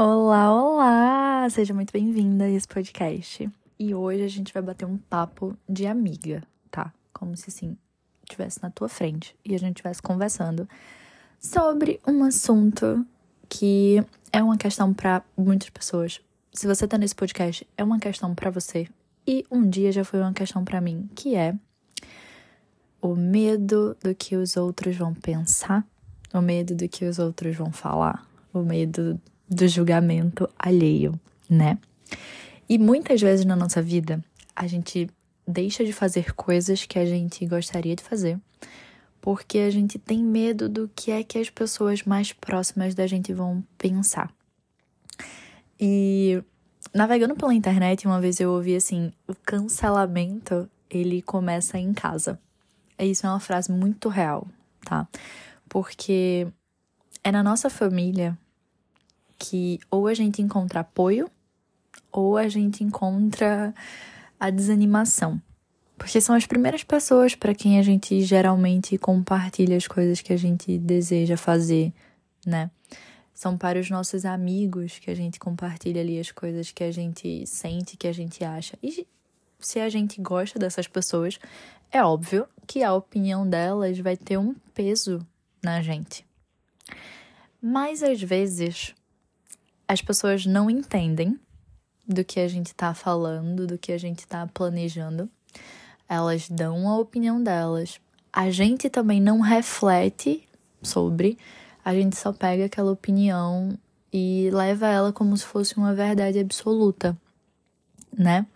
Olá, olá! Seja muito bem-vinda a esse podcast. E hoje a gente vai bater um papo de amiga, tá? Como se assim, estivesse na tua frente e a gente estivesse conversando sobre um assunto que é uma questão para muitas pessoas. Se você tá nesse podcast, é uma questão para você e um dia já foi uma questão para mim, que é o medo do que os outros vão pensar, o medo do que os outros vão falar, o medo do julgamento alheio, né? E muitas vezes na nossa vida, a gente deixa de fazer coisas que a gente gostaria de fazer, porque a gente tem medo do que é que as pessoas mais próximas da gente vão pensar. E navegando pela internet, uma vez eu ouvi assim, o cancelamento, ele começa em casa. Isso é uma frase muito real, tá? Porque é na nossa família que ou a gente encontra apoio ou a gente encontra a desanimação. Porque são as primeiras pessoas para quem a gente geralmente compartilha as coisas que a gente deseja fazer, né? São para os nossos amigos que a gente compartilha ali as coisas que a gente sente, que a gente acha. E se a gente gosta dessas pessoas, é óbvio que a opinião delas vai ter um peso na gente. Mas às vezes as pessoas não entendem do que a gente está falando, do que a gente está planejando. Elas dão a opinião delas. A gente também não reflete sobre, a gente só pega aquela opinião e leva ela como se fosse uma verdade absoluta, né?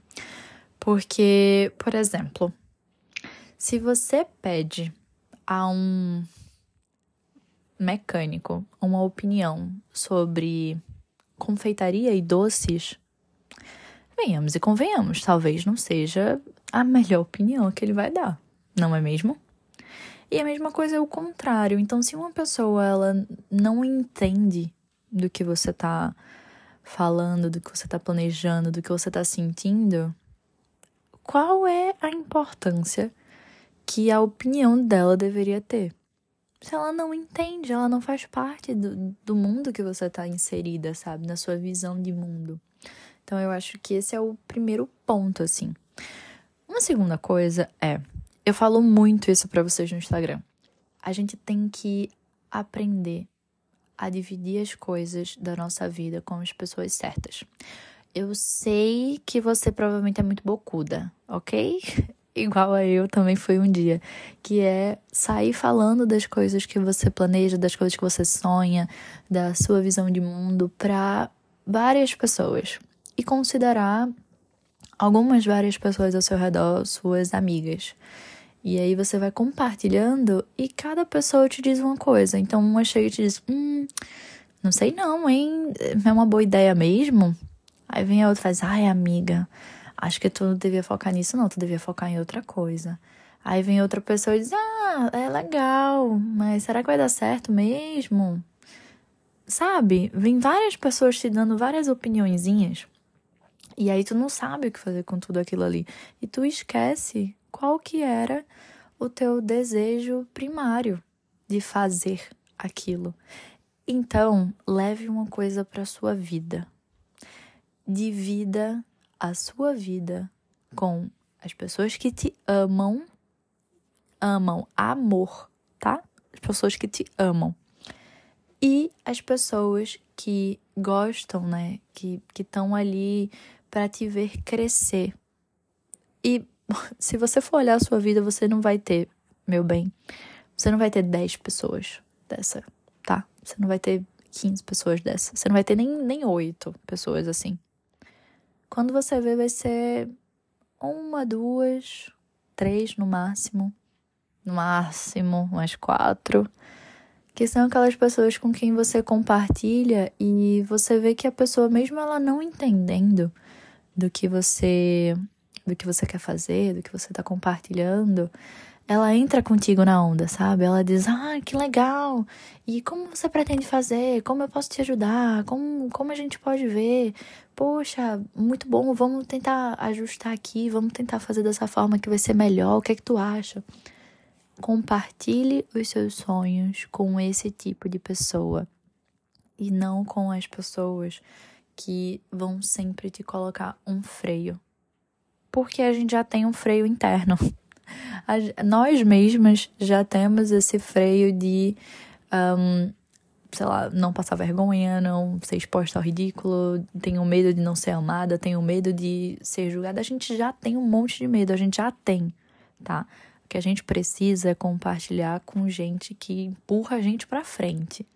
Porque, por exemplo, se você pede a um mecânico uma opinião sobre confeitaria e doces, venhamos e convenhamos, talvez não seja a melhor opinião que ele vai dar, não é mesmo? E a mesma coisa é o contrário. Então, se uma pessoa ela não entende do que você está falando, do que você está planejando, do que você está sentindo, qual é a importância que a opinião dela deveria ter. Se ela não entende, ela não faz parte do, do mundo que você está inserida, sabe? Na sua visão de mundo. Então eu acho que esse é o primeiro ponto, assim. Uma segunda coisa é, eu falo muito isso para vocês no Instagram. A gente tem que aprender a dividir as coisas da nossa vida com as pessoas certas. Eu sei que você provavelmente é muito bocuda, ok? Igual a eu também foi um dia, que é sair falando das coisas que você planeja, das coisas que você sonha, da sua visão de mundo para várias pessoas e considerar algumas várias pessoas ao seu redor suas amigas. E aí você vai compartilhando e cada pessoa te diz uma coisa. Então uma chega e te diz: "Hum, não sei não, hein? É uma boa ideia mesmo?" Aí vem a outra e faz: "Ai, amiga, acho que tu não devia focar nisso, não, tu devia focar em outra coisa. Aí vem outra pessoa e diz: Ah, é legal, mas será que vai dar certo mesmo? Sabe? Vem várias pessoas te dando várias opiniõezinhas. E aí tu não sabe o que fazer com tudo aquilo ali. E tu esquece qual que era o teu desejo primário de fazer aquilo. Então, leve uma coisa para sua vida. Divida a sua vida com as pessoas que te amam, amam amor, tá? As pessoas que te amam. E as pessoas que gostam, né? Que estão ali para te ver crescer. E se você for olhar a sua vida, você não vai ter, meu bem, você não vai ter 10 pessoas dessa, tá? Você não vai ter 15 pessoas dessa. Você não vai ter nem, nem 8 pessoas assim. Quando você vê, vai ser uma, duas, três no máximo. No máximo, umas quatro. Que são aquelas pessoas com quem você compartilha e você vê que a pessoa, mesmo ela não entendendo do que você do que você quer fazer, do que você está compartilhando, ela entra contigo na onda, sabe? Ela diz: Ah, que legal! E como você pretende fazer? Como eu posso te ajudar? Como, como a gente pode ver? Poxa, muito bom, vamos tentar ajustar aqui, vamos tentar fazer dessa forma que vai ser melhor. O que é que tu acha? Compartilhe os seus sonhos com esse tipo de pessoa. e não com as pessoas que vão sempre te colocar um freio. Porque a gente já tem um freio interno. Nós mesmas já temos esse freio de, um, sei lá, não passar vergonha, não ser exposta ao ridículo, tenho medo de não ser amada, tenho medo de ser julgada. A gente já tem um monte de medo, a gente já tem, tá? O que a gente precisa é compartilhar com gente que empurra a gente para frente.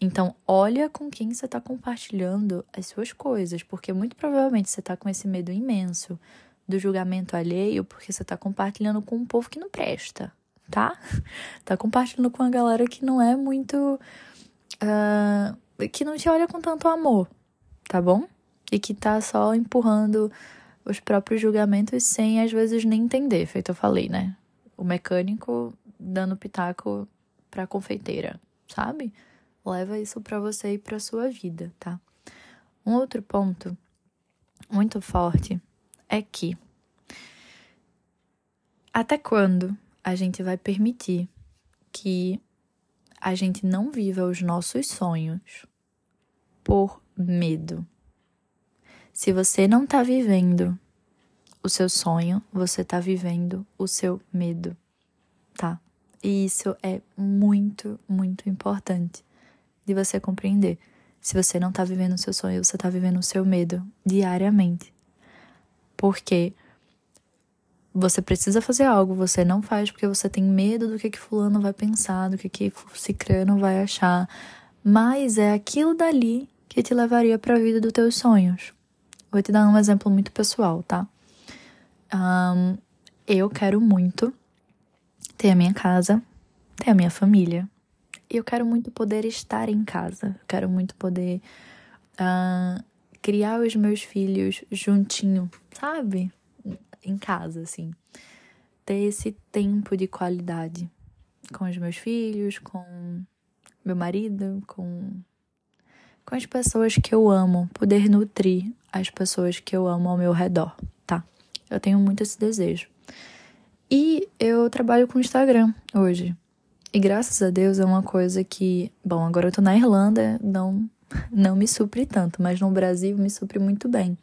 Então, olha com quem você está compartilhando as suas coisas, porque muito provavelmente você está com esse medo imenso do julgamento alheio, porque você está compartilhando com um povo que não presta, tá? Tá compartilhando com uma galera que não é muito. Uh, que não te olha com tanto amor, tá bom? E que tá só empurrando os próprios julgamentos sem às vezes nem entender, feito eu falei, né? O mecânico dando pitaco pra confeiteira, sabe? Leva isso para você e para sua vida, tá? Um outro ponto muito forte é que até quando a gente vai permitir que a gente não viva os nossos sonhos por medo? Se você não tá vivendo o seu sonho, você tá vivendo o seu medo, tá? E isso é muito, muito importante de você compreender. Se você não tá vivendo o seu sonho, você tá vivendo o seu medo diariamente. Porque você precisa fazer algo, você não faz porque você tem medo do que que fulano vai pensar, do que que cicrano vai achar, mas é aquilo dali que te levaria para a vida dos teus sonhos. Vou te dar um exemplo muito pessoal, tá? Um, eu quero muito ter a minha casa, ter a minha família, e eu quero muito poder estar em casa. Eu quero muito poder uh, criar os meus filhos juntinho, sabe? Em casa, assim. Ter esse tempo de qualidade com os meus filhos, com meu marido, com, com as pessoas que eu amo. Poder nutrir as pessoas que eu amo ao meu redor, tá? Eu tenho muito esse desejo. E eu trabalho com Instagram hoje. E graças a Deus é uma coisa que, bom, agora eu tô na Irlanda, não não me supre tanto, mas no Brasil me supre muito bem.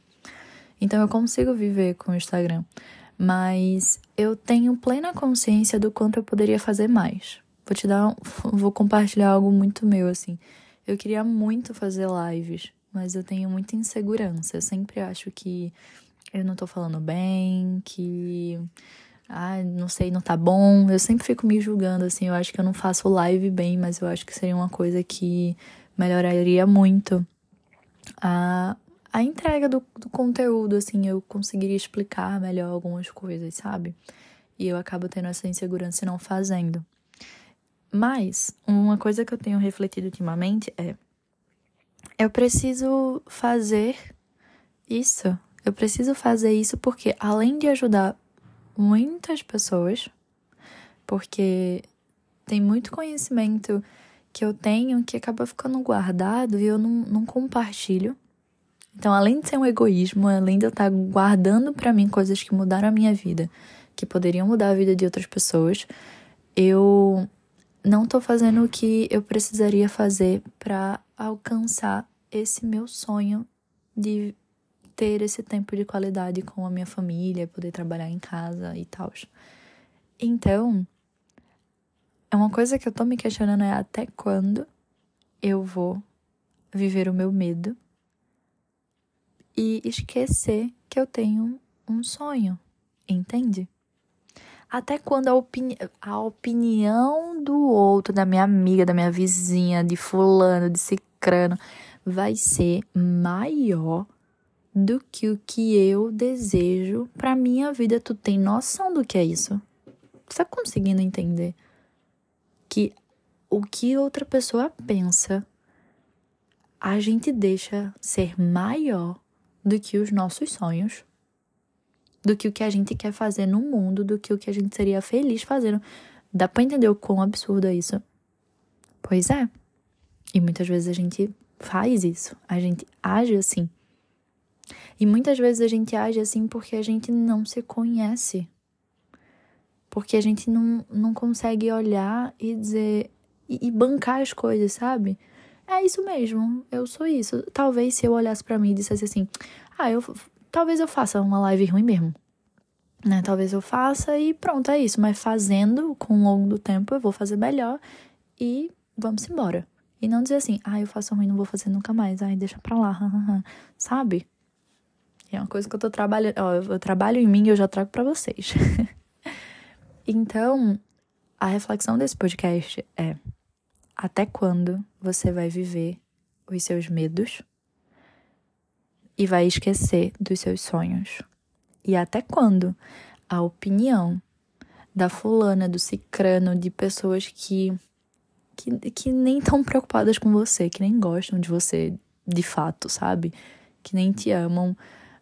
Então eu consigo viver com o Instagram, mas eu tenho plena consciência do quanto eu poderia fazer mais. Vou te dar, um, vou compartilhar algo muito meu assim. Eu queria muito fazer lives, mas eu tenho muita insegurança. Eu sempre acho que eu não tô falando bem, que ah, não sei, não tá bom. Eu sempre fico me julgando, assim. Eu acho que eu não faço live bem, mas eu acho que seria uma coisa que melhoraria muito a, a entrega do, do conteúdo, assim. Eu conseguiria explicar melhor algumas coisas, sabe? E eu acabo tendo essa insegurança e não fazendo. Mas, uma coisa que eu tenho refletido ultimamente é: eu preciso fazer isso. Eu preciso fazer isso porque, além de ajudar muitas pessoas, porque tem muito conhecimento que eu tenho que acaba ficando guardado e eu não, não compartilho. Então, além de ser um egoísmo, além de eu estar guardando para mim coisas que mudaram a minha vida, que poderiam mudar a vida de outras pessoas, eu não tô fazendo o que eu precisaria fazer para alcançar esse meu sonho de ter esse tempo de qualidade com a minha família, poder trabalhar em casa e tal. Então, é uma coisa que eu tô me questionando é até quando eu vou viver o meu medo e esquecer que eu tenho um sonho, entende? Até quando a, opini a opinião do outro, da minha amiga, da minha vizinha, de fulano, de cicrano, vai ser maior do que o que eu desejo para minha vida. Tu tem noção do que é isso? Você tá conseguindo entender que o que outra pessoa pensa a gente deixa ser maior do que os nossos sonhos, do que o que a gente quer fazer no mundo, do que o que a gente seria feliz fazendo. Dá pra entender o quão absurdo é isso? Pois é. E muitas vezes a gente faz isso, a gente age assim. E muitas vezes a gente age assim porque a gente não se conhece. Porque a gente não, não consegue olhar e dizer. E, e bancar as coisas, sabe? é isso mesmo, eu sou isso. Talvez se eu olhasse para mim e dissesse assim, ah, eu talvez eu faça uma live ruim mesmo. Né? Talvez eu faça e pronto, é isso. Mas fazendo com o longo do tempo, eu vou fazer melhor e vamos embora. E não dizer assim, ah, eu faço ruim, não vou fazer nunca mais. Ai, deixa pra lá, sabe? É uma coisa que eu tô trabalhando. Ó, eu trabalho em mim e eu já trago para vocês. então, a reflexão desse podcast é: até quando você vai viver os seus medos e vai esquecer dos seus sonhos? E até quando a opinião da fulana, do cicrano, de pessoas que, que, que nem estão preocupadas com você, que nem gostam de você de fato, sabe? Que nem te amam,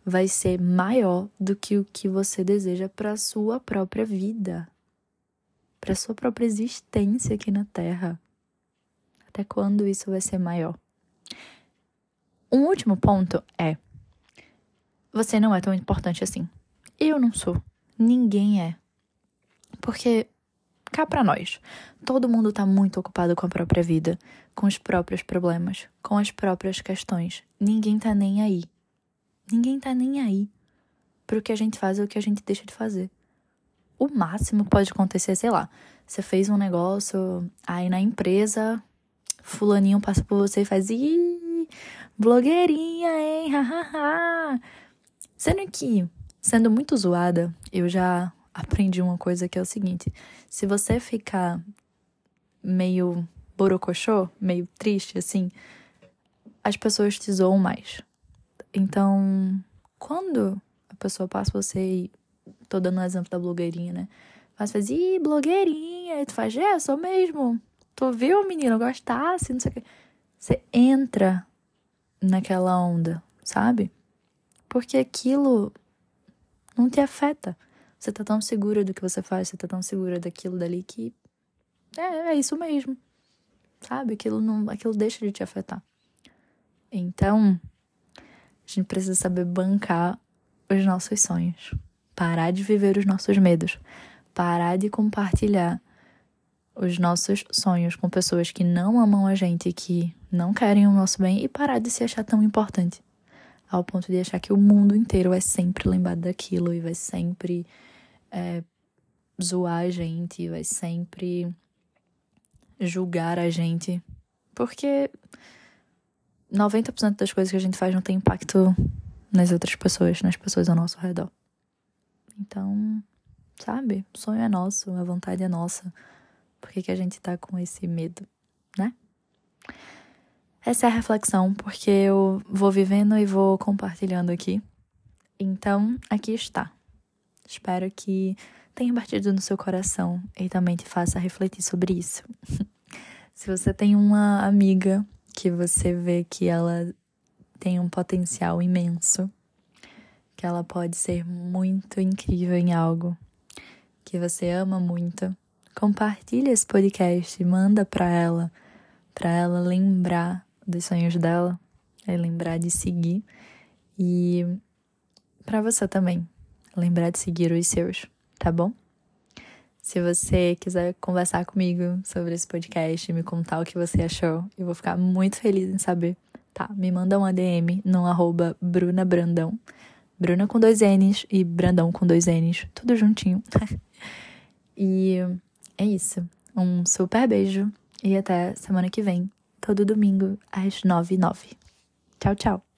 vai ser maior do que o que você deseja para sua própria vida, para sua própria existência aqui na Terra. Até quando isso vai ser maior? Um último ponto é: você não é tão importante assim. Eu não sou. Ninguém é. Porque cá para nós, todo mundo tá muito ocupado com a própria vida, com os próprios problemas, com as próprias questões. Ninguém tá nem aí. Ninguém tá nem aí pro que a gente faz ou o que a gente deixa de fazer. O máximo pode acontecer, sei lá, você fez um negócio, aí na empresa fulaninho passa por você e faz, ih, blogueirinha, hein. Sendo que, sendo muito zoada, eu já aprendi uma coisa que é o seguinte: se você ficar meio borocochô, meio triste, assim, as pessoas te zoam mais. Então, quando a pessoa passa você e. Tô dando um exemplo da blogueirinha, né? Mas faz, ih, blogueirinha. E tu faz, é, sou mesmo. Tu viu, menino? Gostasse, não sei o quê. Você entra naquela onda, sabe? Porque aquilo não te afeta. Você tá tão segura do que você faz, você tá tão segura daquilo dali que é, é isso mesmo. Sabe? Aquilo não, aquilo deixa de te afetar. Então, a gente precisa saber bancar os nossos sonhos, parar de viver os nossos medos, parar de compartilhar os nossos sonhos com pessoas que não amam a gente, que não querem o nosso bem e parar de se achar tão importante. Ao ponto de achar que o mundo inteiro vai sempre lembrar daquilo e vai sempre é, zoar a gente, vai sempre julgar a gente. Porque 90% das coisas que a gente faz não tem impacto nas outras pessoas, nas pessoas ao nosso redor. Então, sabe? O sonho é nosso, a vontade é nossa. Por que, que a gente tá com esse medo, né? Essa é a reflexão, porque eu vou vivendo e vou compartilhando aqui. Então, aqui está. Espero que tenha batido no seu coração e também te faça refletir sobre isso. Se você tem uma amiga que você vê que ela tem um potencial imenso, que ela pode ser muito incrível em algo, que você ama muito, compartilha esse podcast, manda para ela, para ela lembrar dos sonhos dela, é lembrar de seguir e para você também lembrar de seguir os seus, tá bom? Se você quiser conversar comigo sobre esse podcast me contar o que você achou, eu vou ficar muito feliz em saber. Tá, me manda um ADM no arroba Bruna Brandão. Bruna com dois N's e Brandão com dois N's, tudo juntinho. e é isso. Um super beijo e até semana que vem, todo domingo às nove e nove. Tchau, tchau.